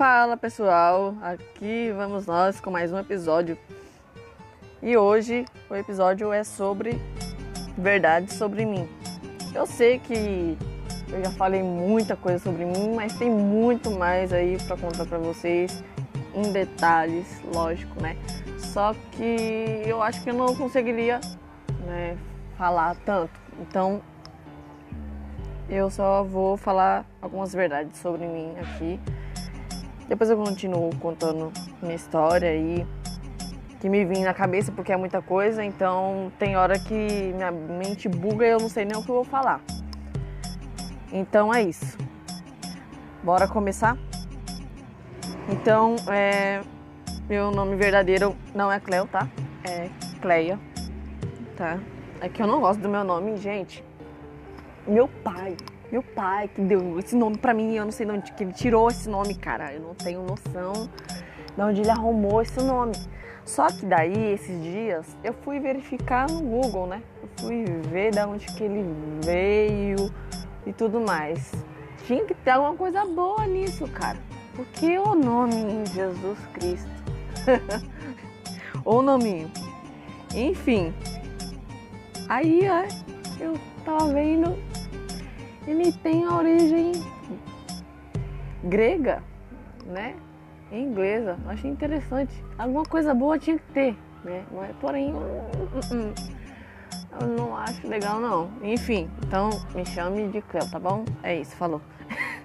Fala pessoal, aqui vamos nós com mais um episódio. E hoje o episódio é sobre verdade sobre mim. Eu sei que eu já falei muita coisa sobre mim, mas tem muito mais aí para contar para vocês em detalhes, lógico, né? Só que eu acho que eu não conseguiria né, falar tanto. Então eu só vou falar algumas verdades sobre mim aqui. Depois eu continuo contando minha história e que me vem na cabeça porque é muita coisa, então tem hora que minha mente buga e eu não sei nem o que eu vou falar. Então é isso. Bora começar? Então, é, meu nome verdadeiro não é Cleo, tá? É Cleia, tá? É que eu não gosto do meu nome, gente. Meu pai, meu pai que deu esse nome pra mim, eu não sei de onde que ele tirou esse nome, cara. Eu não tenho noção de onde ele arrumou esse nome. Só que daí, esses dias, eu fui verificar no Google, né? Eu fui ver de onde que ele veio e tudo mais. Tinha que ter alguma coisa boa nisso, cara. Porque o nome em Jesus Cristo. o nome. Enfim. Aí, ó, eu tava vendo. Ele tem origem grega, né? Inglesa. Achei interessante. Alguma coisa boa tinha que ter, né? Mas, porém, eu não acho legal não. Enfim, então me chame de Cleo, tá bom? É isso, falou.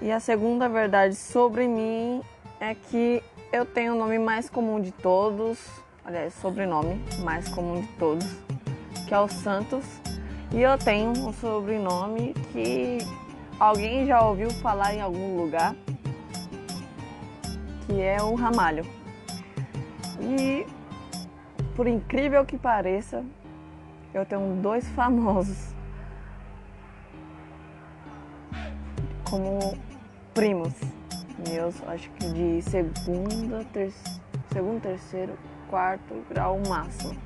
E a segunda verdade sobre mim é que eu tenho o nome mais comum de todos, aliás, sobrenome mais comum de todos, que é o Santos. E eu tenho um sobrenome que alguém já ouviu falar em algum lugar, que é o Ramalho. E por incrível que pareça, eu tenho dois famosos como primos meus, acho que de segunda, ter... segundo, terceiro, quarto grau máximo,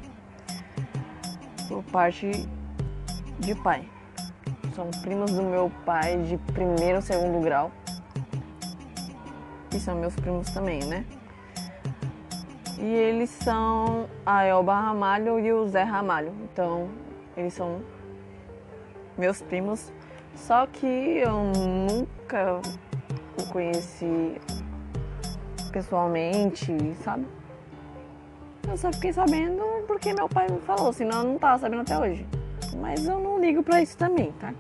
por parte de pai. São primos do meu pai de primeiro, segundo grau. E são meus primos também, né? E eles são a Elba Ramalho e o Zé Ramalho. Então, eles são meus primos. Só que eu nunca conheci pessoalmente, sabe? Eu só fiquei sabendo porque meu pai me falou, senão eu não tava sabendo até hoje. Mas eu não ligo pra isso também, tá?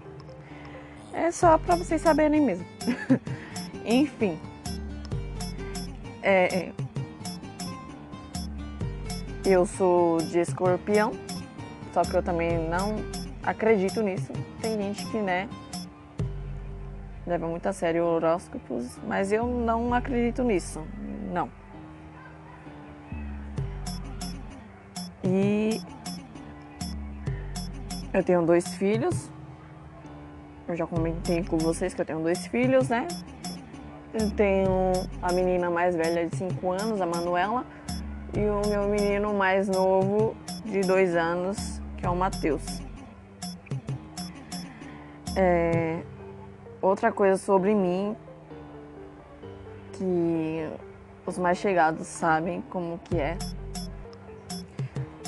É só pra vocês saberem mesmo. Enfim. É, é eu sou de escorpião, só que eu também não acredito nisso. Tem gente que, né, leva muito a sério horóscopos, mas eu não acredito nisso. Não. E eu tenho dois filhos. Eu já comentei com vocês que eu tenho dois filhos, né? Eu tenho a menina mais velha de 5 anos, a Manuela, e o meu menino mais novo de dois anos, que é o Matheus. É, outra coisa sobre mim que os mais chegados sabem como que é.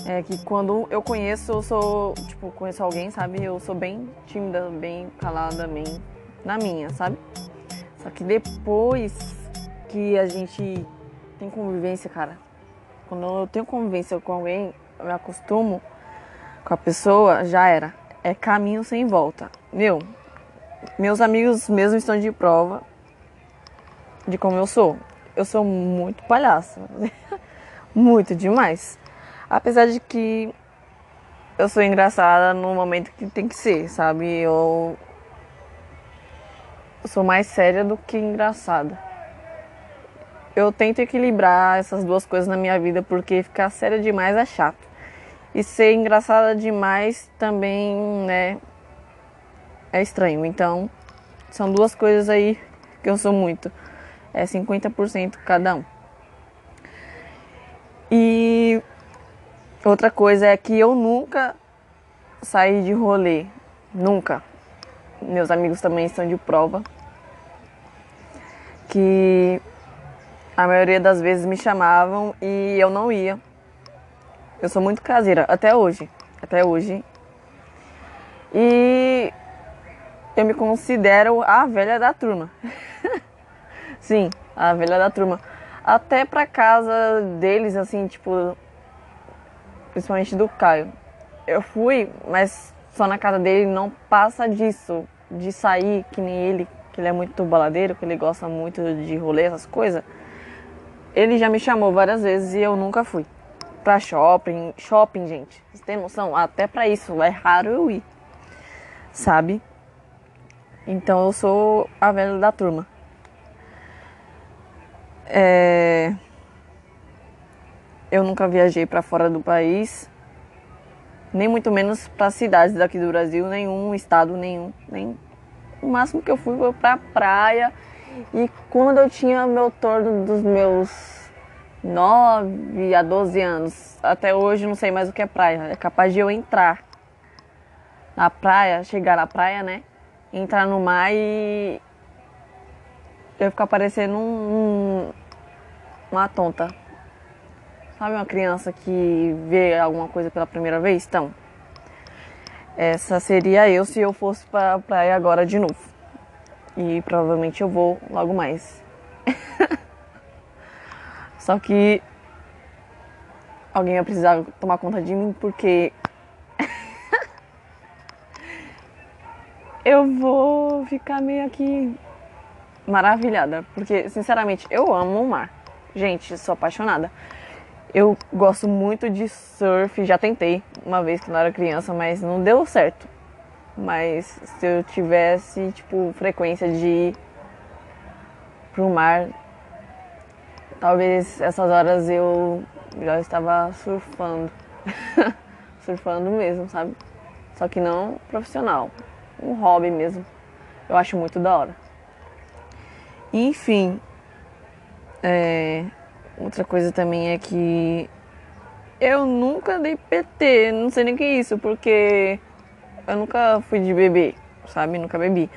É que quando eu conheço, eu sou, tipo, conheço alguém, sabe? Eu sou bem tímida, bem calada, bem na minha, sabe? Só que depois que a gente tem convivência, cara, quando eu tenho convivência com alguém, eu me acostumo com a pessoa, já era. É caminho sem volta. Meu, meus amigos mesmo estão de prova de como eu sou. Eu sou muito palhaça. muito demais. Apesar de que eu sou engraçada no momento que tem que ser, sabe? Eu, sou mais séria do que engraçada eu tento equilibrar essas duas coisas na minha vida, porque ficar séria demais é chato. E ser engraçada demais também, né, é estranho. Então, são duas coisas aí que eu sou muito. É 50% cada um. E Outra coisa é que eu nunca saí de rolê. Nunca. Meus amigos também estão de prova. Que a maioria das vezes me chamavam e eu não ia. Eu sou muito caseira, até hoje. Até hoje. E eu me considero a velha da turma. Sim, a velha da turma. Até pra casa deles, assim, tipo. Principalmente do Caio. Eu fui, mas só na casa dele não passa disso. De sair que nem ele, que ele é muito baladeiro, que ele gosta muito de rolê, essas coisas. Ele já me chamou várias vezes e eu nunca fui. Pra shopping. Shopping, gente. Vocês têm noção? Até pra isso é raro eu ir. Sabe? Então eu sou a velha da turma. É... Eu nunca viajei para fora do país, nem muito menos para cidades daqui do Brasil, nenhum estado nenhum, nem o máximo que eu fui foi para praia. E quando eu tinha meu torno dos meus 9 a 12 anos, até hoje não sei mais o que é praia. É capaz de eu entrar na praia, chegar na praia, né? Entrar no mar e eu ficar parecendo um, um, uma tonta. Sabe uma criança que vê alguma coisa pela primeira vez? Então, essa seria eu se eu fosse para praia agora de novo. E provavelmente eu vou logo mais. Só que alguém vai precisar tomar conta de mim porque eu vou ficar meio aqui maravilhada, porque sinceramente eu amo o mar. Gente, sou apaixonada. Eu gosto muito de surf, já tentei uma vez quando eu era criança, mas não deu certo. Mas se eu tivesse, tipo, frequência de ir pro mar, talvez essas horas eu já estava surfando. surfando mesmo, sabe? Só que não profissional. Um hobby mesmo. Eu acho muito da hora. Enfim, é, outra coisa também é que eu nunca dei PT, não sei nem o que é isso, porque eu nunca fui de beber, sabe? Nunca bebi.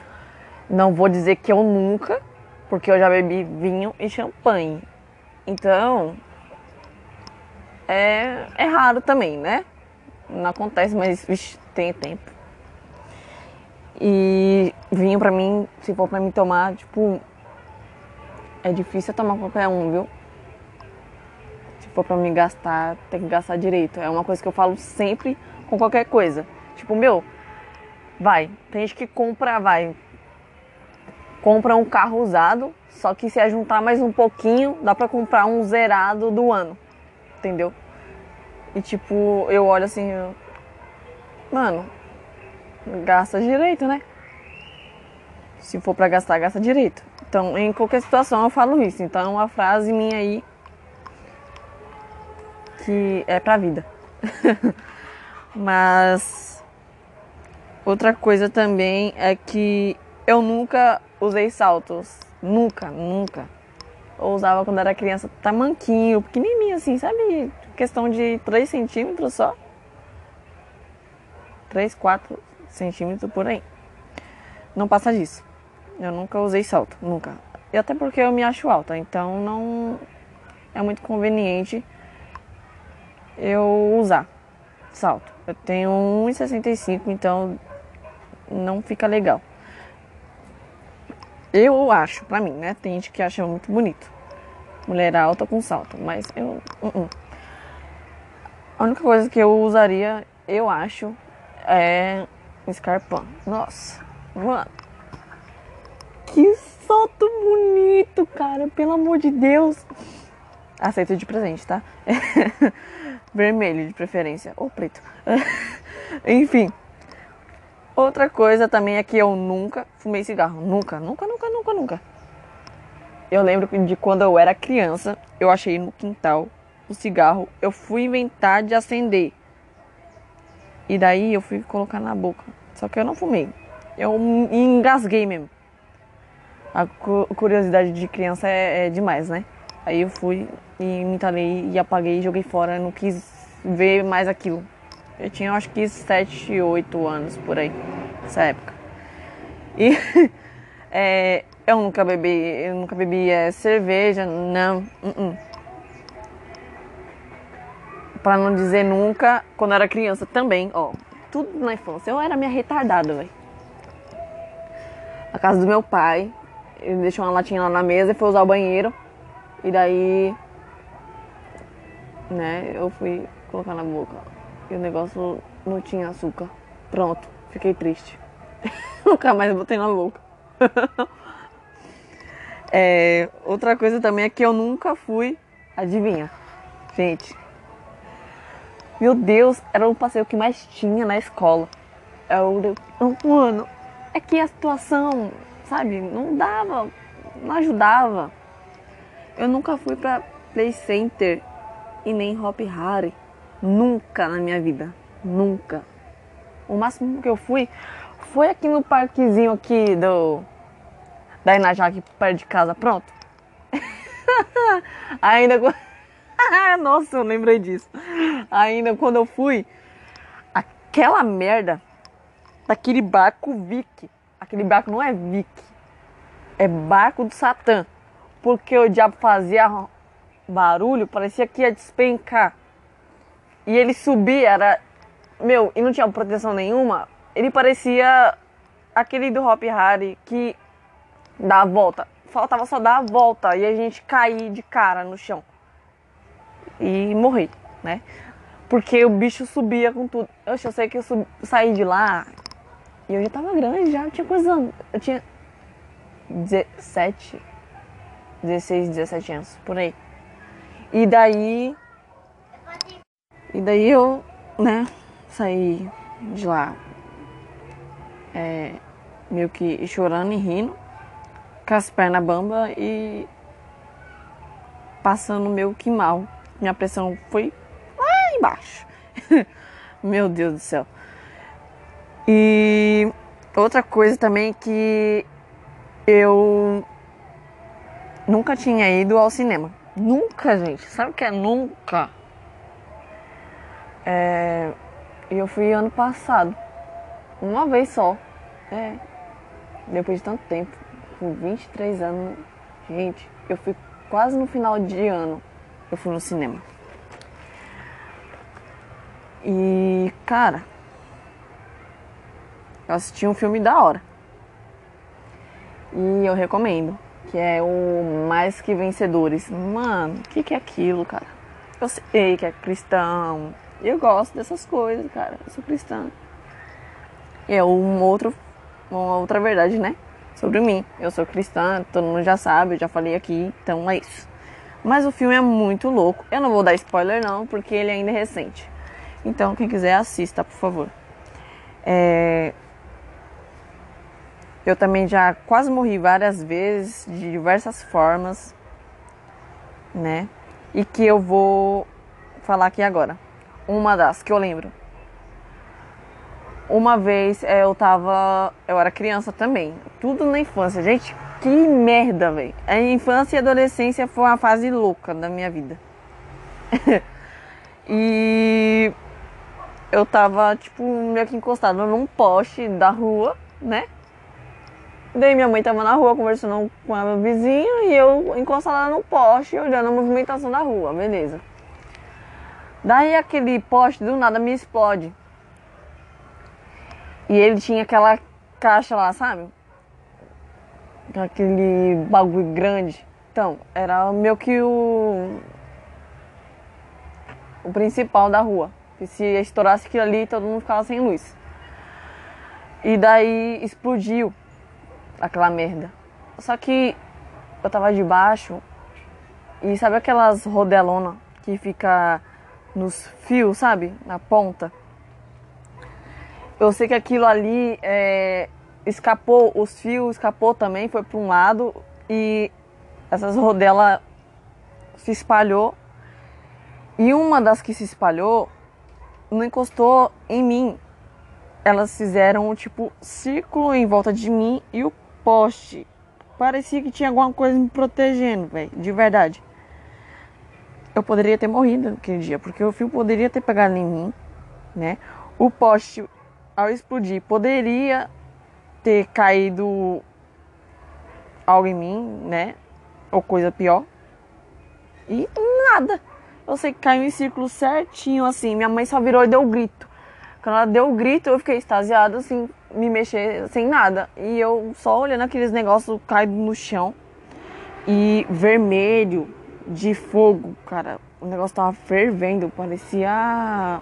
Não vou dizer que eu nunca, porque eu já bebi vinho e champanhe. Então, é, é raro também, né? Não acontece, mas tem tempo. E vinho pra mim, se for pra mim tomar, tipo, é difícil tomar qualquer um, viu? Se for pra me gastar, tem que gastar direito. É uma coisa que eu falo sempre com qualquer coisa. Tipo, meu, vai, tem gente que compra, vai, compra um carro usado, só que se ajuntar mais um pouquinho, dá pra comprar um zerado do ano. Entendeu? E tipo, eu olho assim, mano, gasta direito, né? Se for pra gastar, gasta direito. Então, em qualquer situação eu falo isso. Então, é uma frase minha aí que é pra vida. Mas outra coisa também é que eu nunca usei saltos. Nunca, nunca. Eu usava quando era criança tamanquinho, pequenininho assim, sabe? Questão de 3 centímetros só. 3, 4 centímetros por aí. Não passa disso. Eu nunca usei salto, nunca. E até porque eu me acho alta, então não é muito conveniente eu usar salto. Eu tenho 1,65, então não fica legal. Eu acho, pra mim, né? Tem gente que acha muito bonito. Mulher alta com salto, mas eu. Uh -uh. A única coisa que eu usaria, eu acho, é escarpão. Nossa, mano. Que salto bonito, cara. Pelo amor de Deus. Aceito de presente, tá? Vermelho de preferência. Ou preto. Enfim. Outra coisa também é que eu nunca fumei cigarro. Nunca, nunca, nunca, nunca, nunca. Eu lembro de quando eu era criança, eu achei no quintal o cigarro. Eu fui inventar de acender. E daí eu fui colocar na boca. Só que eu não fumei. Eu engasguei mesmo a curiosidade de criança é, é, demais, né? Aí eu fui e me entalei e apaguei, joguei fora, não quis ver mais aquilo. Eu tinha acho que 7, 8 anos por aí, nessa época. E é, eu nunca bebi, eu nunca bebi é, cerveja, não. Uh -uh. Pra não dizer nunca, quando eu era criança também, ó. Tudo na infância. Eu era minha retardada, velho. A casa do meu pai, ele deixou uma latinha lá na mesa e foi usar o banheiro. E daí, né, eu fui colocar na boca. E o negócio não tinha açúcar. Pronto, fiquei triste. Nunca mais botei na boca. é, outra coisa também é que eu nunca fui. Adivinha? Gente. Meu Deus, era o passeio que mais tinha na escola. Eu, mano, é que a situação, sabe, não dava, não ajudava. Eu nunca fui pra Play Center e nem Hop Harry. Nunca na minha vida. Nunca. O máximo que eu fui foi aqui no parquezinho aqui do. Da Inajá aqui perto de casa. Pronto. Ainda. Nossa, eu lembrei disso. Ainda quando eu fui, aquela merda daquele barco Vic. Aquele barco não é Vic. É barco do Satã porque o diabo fazia barulho, parecia que ia despencar. E ele subia, era. Meu, e não tinha proteção nenhuma. Ele parecia aquele do Hop Harry que dá a volta. Faltava só dar a volta e a gente cair de cara no chão. E morrer, né? Porque o bicho subia com tudo. Eu, eu sei que eu sub... saí de lá e eu já tava grande, já tinha coisa. Eu tinha 17, 16, 17 anos, por aí. E daí. E daí eu, né, saí de lá é, meio que chorando e rindo, com as pernas bamba e passando meio que mal. Minha pressão foi lá embaixo. Meu Deus do céu. E outra coisa também que eu Nunca tinha ido ao cinema. Nunca, gente. Sabe o que é nunca? É... Eu fui ano passado. Uma vez só. É. Depois de tanto tempo. Com 23 anos. Gente, eu fui quase no final de ano. Eu fui no cinema. E, cara. Eu assisti um filme da hora. E eu recomendo que é o Mais Que Vencedores. Mano, o que, que é aquilo, cara? Eu sei que é cristão. Eu gosto dessas coisas, cara. Eu sou cristã. E é um outro, uma outra verdade, né? Sobre mim. Eu sou cristã, todo mundo já sabe, eu já falei aqui, então é isso. Mas o filme é muito louco. Eu não vou dar spoiler não, porque ele ainda é recente. Então quem quiser assista, por favor. É, eu também já quase morri várias vezes, de diversas formas, né? E que eu vou falar aqui agora. Uma das que eu lembro. Uma vez é, eu tava. Eu era criança também. Tudo na infância. Gente, que merda, velho. A infância e adolescência foi uma fase louca da minha vida. e eu tava, tipo, meio que encostado num poste da rua, né? Daí minha mãe tava na rua conversando com a vizinha e eu encostada no poste olhando a movimentação da rua, beleza. Daí aquele poste do nada me explode. E ele tinha aquela caixa lá, sabe? Aquele bagulho grande. Então, era meio que o. O principal da rua. Que se estourasse aquilo ali, todo mundo ficava sem luz. E daí explodiu aquela merda. Só que eu tava debaixo e sabe aquelas rodelona que fica nos fios, sabe? Na ponta. Eu sei que aquilo ali é, escapou, os fios escapou também, foi para um lado e essas rodelas se espalhou. E uma das que se espalhou não encostou em mim. Elas fizeram tipo círculo em volta de mim e o poste. Parecia que tinha alguma coisa me protegendo, velho, de verdade. eu poderia ter morrido naquele dia, porque o fio poderia ter pegado em mim, né? O poste, ao explodir, poderia ter caído algo em mim, né? Ou coisa pior. E nada. Eu sei que caiu em círculo certinho, assim. Minha mãe só virou e deu um grito. Quando ela deu o um grito, eu fiquei extasiada, assim, me mexer sem nada. E eu só olhando aqueles negócios caídos no chão. E vermelho, de fogo, cara. O negócio tava fervendo, parecia.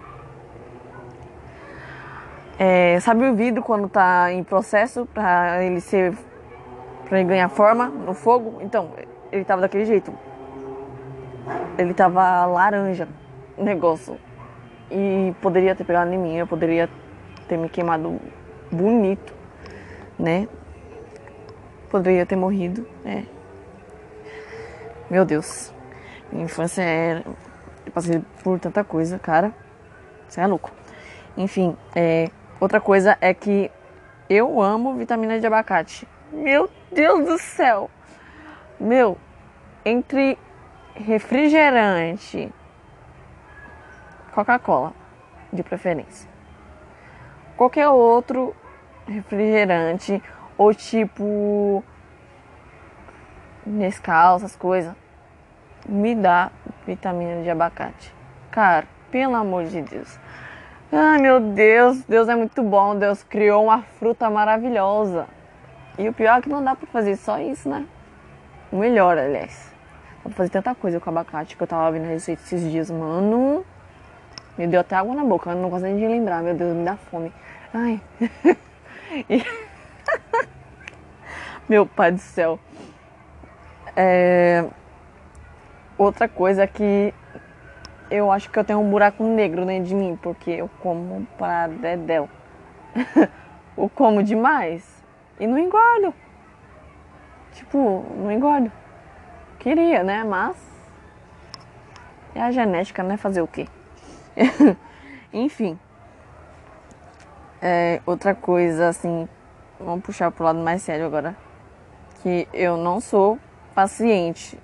É, sabe o vidro quando tá em processo para ele ser. para ele ganhar forma no fogo? Então, ele tava daquele jeito. Ele tava laranja, o negócio. E poderia ter pegado em mim, eu poderia ter me queimado bonito, né? Poderia ter morrido, é. Meu Deus. Minha infância era. Eu passei por tanta coisa, cara. Você é louco. Enfim, é... outra coisa é que eu amo vitamina de abacate. Meu Deus do céu! Meu, entre refrigerante, Coca-Cola, de preferência. Qualquer outro refrigerante, ou tipo Nescau, essas coisas, me dá vitamina de abacate. Cara, pelo amor de Deus. Ai meu Deus, Deus é muito bom. Deus criou uma fruta maravilhosa. E o pior é que não dá pra fazer só isso, né? O melhor, aliás. Dá pra fazer tanta coisa com abacate que eu tava vendo a receita esses dias, mano. Me deu até água na boca, eu não gosto nem de lembrar, meu Deus, me dá fome. Ai. e... meu pai do céu. É... Outra coisa que eu acho que eu tenho um buraco negro dentro de mim, porque eu como pra dedéu. eu como demais e não engordo. Tipo, não engordo. Queria, né? Mas é a genética, né? Fazer o quê? Enfim. É, outra coisa, assim, vamos puxar pro lado mais sério agora. Que eu não sou paciente.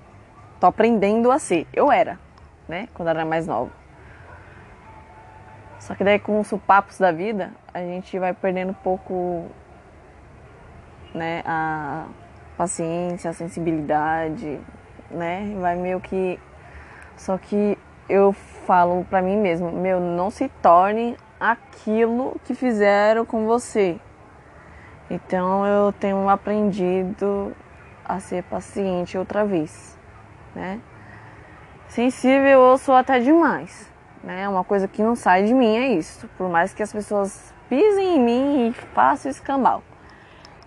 Tô aprendendo a ser. Eu era, né? Quando era mais nova. Só que daí com os papos da vida, a gente vai perdendo um pouco, né? A paciência, a sensibilidade, né? Vai meio que. Só que eu falo pra mim mesmo, meu, não se torne aquilo que fizeram com você. Então eu tenho aprendido a ser paciente outra vez, né? Sensível eu sou até demais, né? Uma coisa que não sai de mim é isso. Por mais que as pessoas pisem em mim e façam escambau,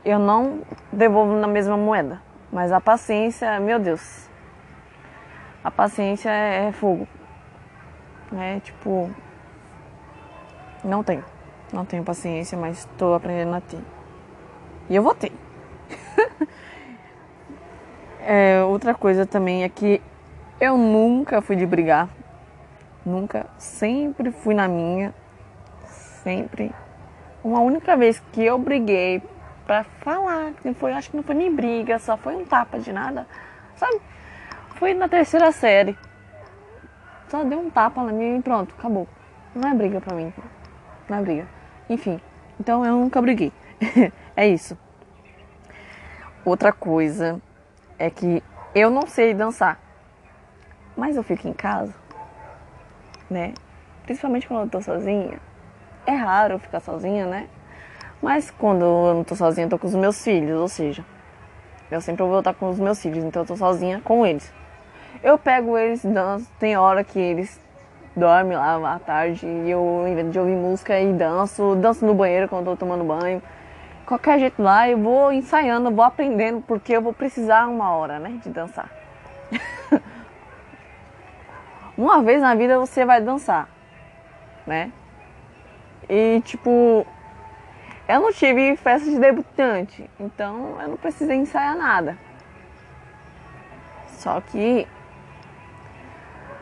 eu não devolvo na mesma moeda. Mas a paciência, meu Deus, a paciência é, é fogo, né? Tipo, não tenho, não tenho paciência, mas estou aprendendo a ter. E eu vou ter. É, outra coisa também é que eu nunca fui de brigar. Nunca. Sempre fui na minha. Sempre. Uma única vez que eu briguei pra falar, que foi, acho que não foi nem briga, só foi um tapa de nada. Sabe? Foi na terceira série. Só deu um tapa na minha e pronto, acabou. Não é briga pra mim. Não é briga. Enfim. Então eu nunca briguei. é isso. Outra coisa é que eu não sei dançar, mas eu fico em casa, né? Principalmente quando eu tô sozinha. É raro ficar sozinha, né? Mas quando eu não tô sozinha, eu tô com os meus filhos, ou seja, eu sempre vou estar com os meus filhos, então eu tô sozinha com eles. Eu pego eles, danço, tem hora que eles dormem lá à tarde e eu, vez de ouvir música, e danço, danço no banheiro quando eu tô tomando banho qualquer jeito lá, eu vou ensaiando, vou aprendendo, porque eu vou precisar uma hora, né, de dançar. Uma vez na vida você vai dançar, né? E tipo, eu não tive festa de debutante, então eu não precisei ensaiar nada. Só que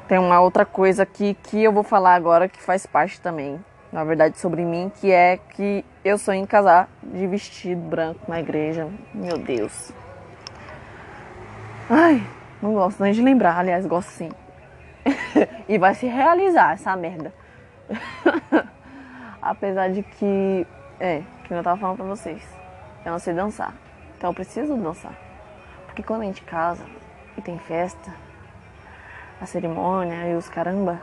tem uma outra coisa aqui que eu vou falar agora que faz parte também na verdade, sobre mim, que é que eu sonho em casar de vestido branco na igreja. Meu Deus. Ai, não gosto nem de lembrar, aliás, gosto sim. e vai se realizar essa merda. Apesar de que, é, que eu tava falando pra vocês, eu não sei dançar. Então eu preciso dançar. Porque quando a gente casa e tem festa, a cerimônia e os caramba,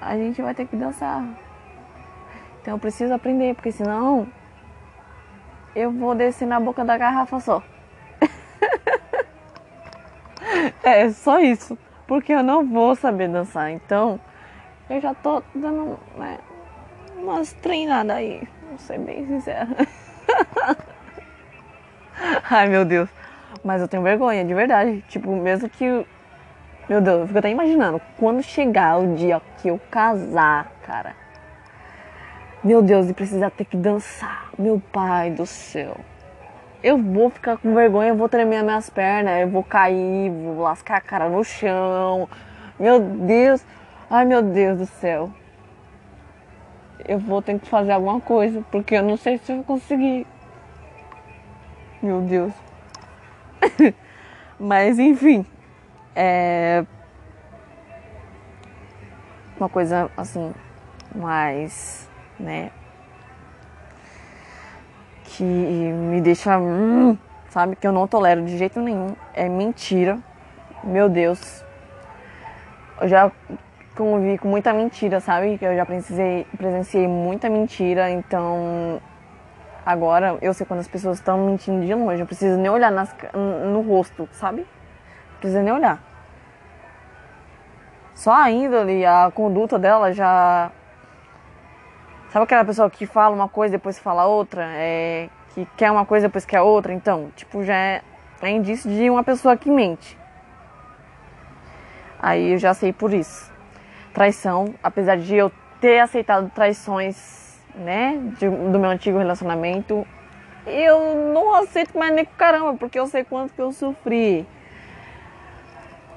a gente vai ter que dançar. Então eu preciso aprender, porque senão eu vou descer na boca da garrafa só. é, só isso. Porque eu não vou saber dançar. Então, eu já tô dando né, umas treinadas aí. Vou ser bem sincera. Ai, meu Deus. Mas eu tenho vergonha, de verdade. Tipo, mesmo que. Meu Deus, eu fico até imaginando. Quando chegar o dia que eu casar, cara. Meu Deus, e precisar ter que dançar. Meu pai do céu. Eu vou ficar com vergonha, eu vou tremer minhas pernas, eu vou cair, vou lascar a cara no chão. Meu Deus. Ai, meu Deus do céu. Eu vou ter que fazer alguma coisa, porque eu não sei se eu vou conseguir. Meu Deus. Mas enfim, é uma coisa assim mais, né, que me deixa, hum, sabe, que eu não tolero de jeito nenhum, é mentira. Meu Deus. Eu já convivi com muita mentira, sabe? Eu já presenciei, presenciei muita mentira, então Agora eu sei quando as pessoas estão mentindo de longe, eu preciso nem olhar nas, no rosto, sabe? Não preciso nem olhar. Só a índole, a conduta dela já. Sabe aquela pessoa que fala uma coisa depois fala outra? É... Que quer uma coisa depois quer outra? Então, tipo, já é, é indício de uma pessoa que mente. Aí eu já sei por isso. Traição, apesar de eu ter aceitado traições né, de, do meu antigo relacionamento, eu não aceito mais nem caramba, porque eu sei quanto que eu sofri.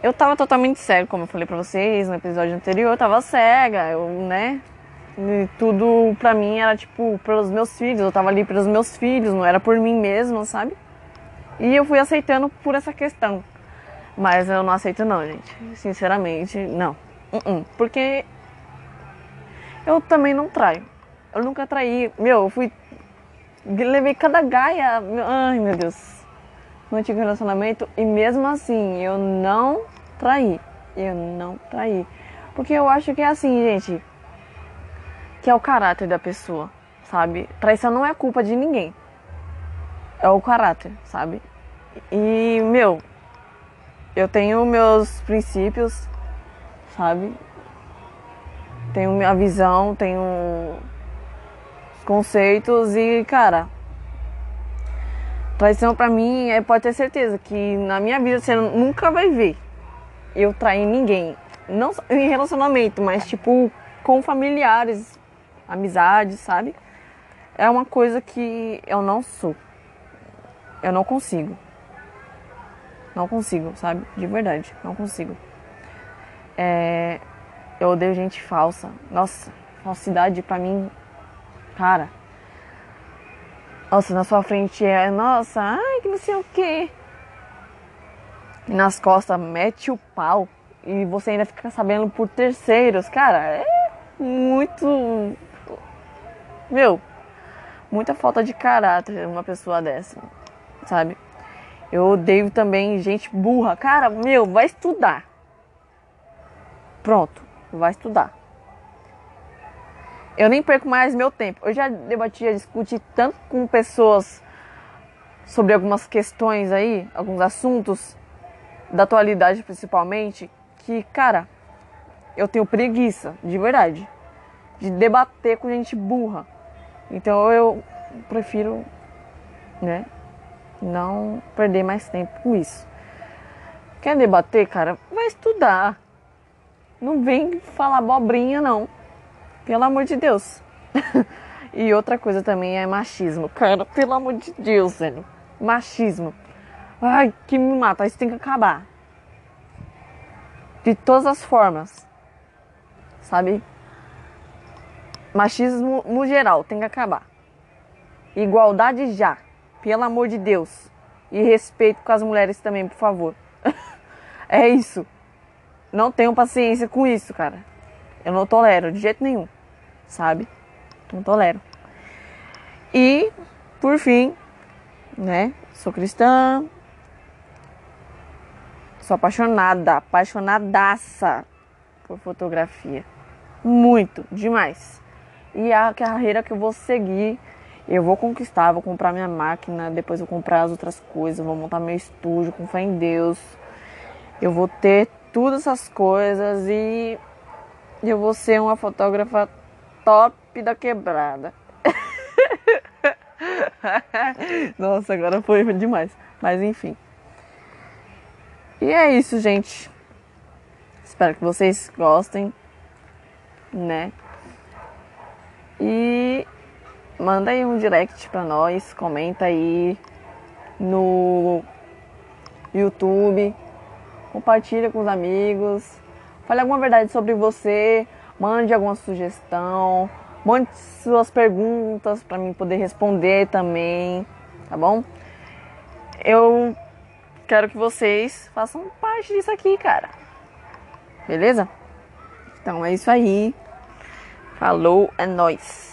Eu tava totalmente cega, como eu falei pra vocês no episódio anterior, eu tava cega, eu, né, e tudo pra mim era tipo pelos meus filhos, eu tava ali pelos meus filhos, não era por mim mesma, sabe? E eu fui aceitando por essa questão. Mas eu não aceito não, gente. Sinceramente, não. Uh -uh. Porque eu também não traio. Eu nunca traí. Meu, eu fui. Levei cada gaia. Ai, meu Deus. No antigo relacionamento. E mesmo assim, eu não traí. Eu não traí. Porque eu acho que é assim, gente. Que é o caráter da pessoa, sabe? Traição não é culpa de ninguém. É o caráter, sabe? E, meu, eu tenho meus princípios, sabe? Tenho minha visão, tenho conceitos e, cara, traição pra mim é, pode ter certeza que na minha vida você nunca vai ver eu trair ninguém. Não em relacionamento, mas tipo com familiares, amizades, sabe? É uma coisa que eu não sou. Eu não consigo. Não consigo, sabe? De verdade, não consigo. É, eu odeio gente falsa. Nossa, falsidade pra mim Cara, nossa, na sua frente é, nossa, ai, que não sei o quê. E nas costas mete o pau e você ainda fica sabendo por terceiros, cara, é muito. Meu, muita falta de caráter uma pessoa dessa, sabe? Eu odeio também gente burra. Cara, meu, vai estudar. Pronto, vai estudar. Eu nem perco mais meu tempo. Eu já debati, já discuti tanto com pessoas sobre algumas questões aí, alguns assuntos da atualidade principalmente, que, cara, eu tenho preguiça, de verdade, de debater com gente burra. Então eu prefiro, né, não perder mais tempo com isso. Quer debater, cara? Vai estudar. Não vem falar abobrinha, não. Pelo amor de Deus. e outra coisa também é machismo. Cara, pelo amor de Deus, velho. Machismo. Ai, que me mata. Isso tem que acabar. De todas as formas. Sabe? Machismo no geral tem que acabar. Igualdade já. Pelo amor de Deus. E respeito com as mulheres também, por favor. é isso. não tenho paciência com isso, cara. Eu não tolero de jeito nenhum, sabe? Não tolero. E, por fim, né? Sou cristã. Sou apaixonada, apaixonadaça por fotografia. Muito, demais. E a carreira que eu vou seguir, eu vou conquistar, vou comprar minha máquina, depois vou comprar as outras coisas, vou montar meu estúdio com fé em Deus. Eu vou ter todas essas coisas e eu vou ser uma fotógrafa top da quebrada. Nossa, agora foi demais. Mas enfim. E é isso, gente. Espero que vocês gostem, né? E manda aí um direct pra nós, comenta aí no YouTube, compartilha com os amigos, fale alguma verdade sobre você, mande alguma sugestão, mande suas perguntas para mim poder responder também, tá bom? Eu quero que vocês façam parte disso aqui, cara. Beleza? Então é isso aí. Falou, é nóis.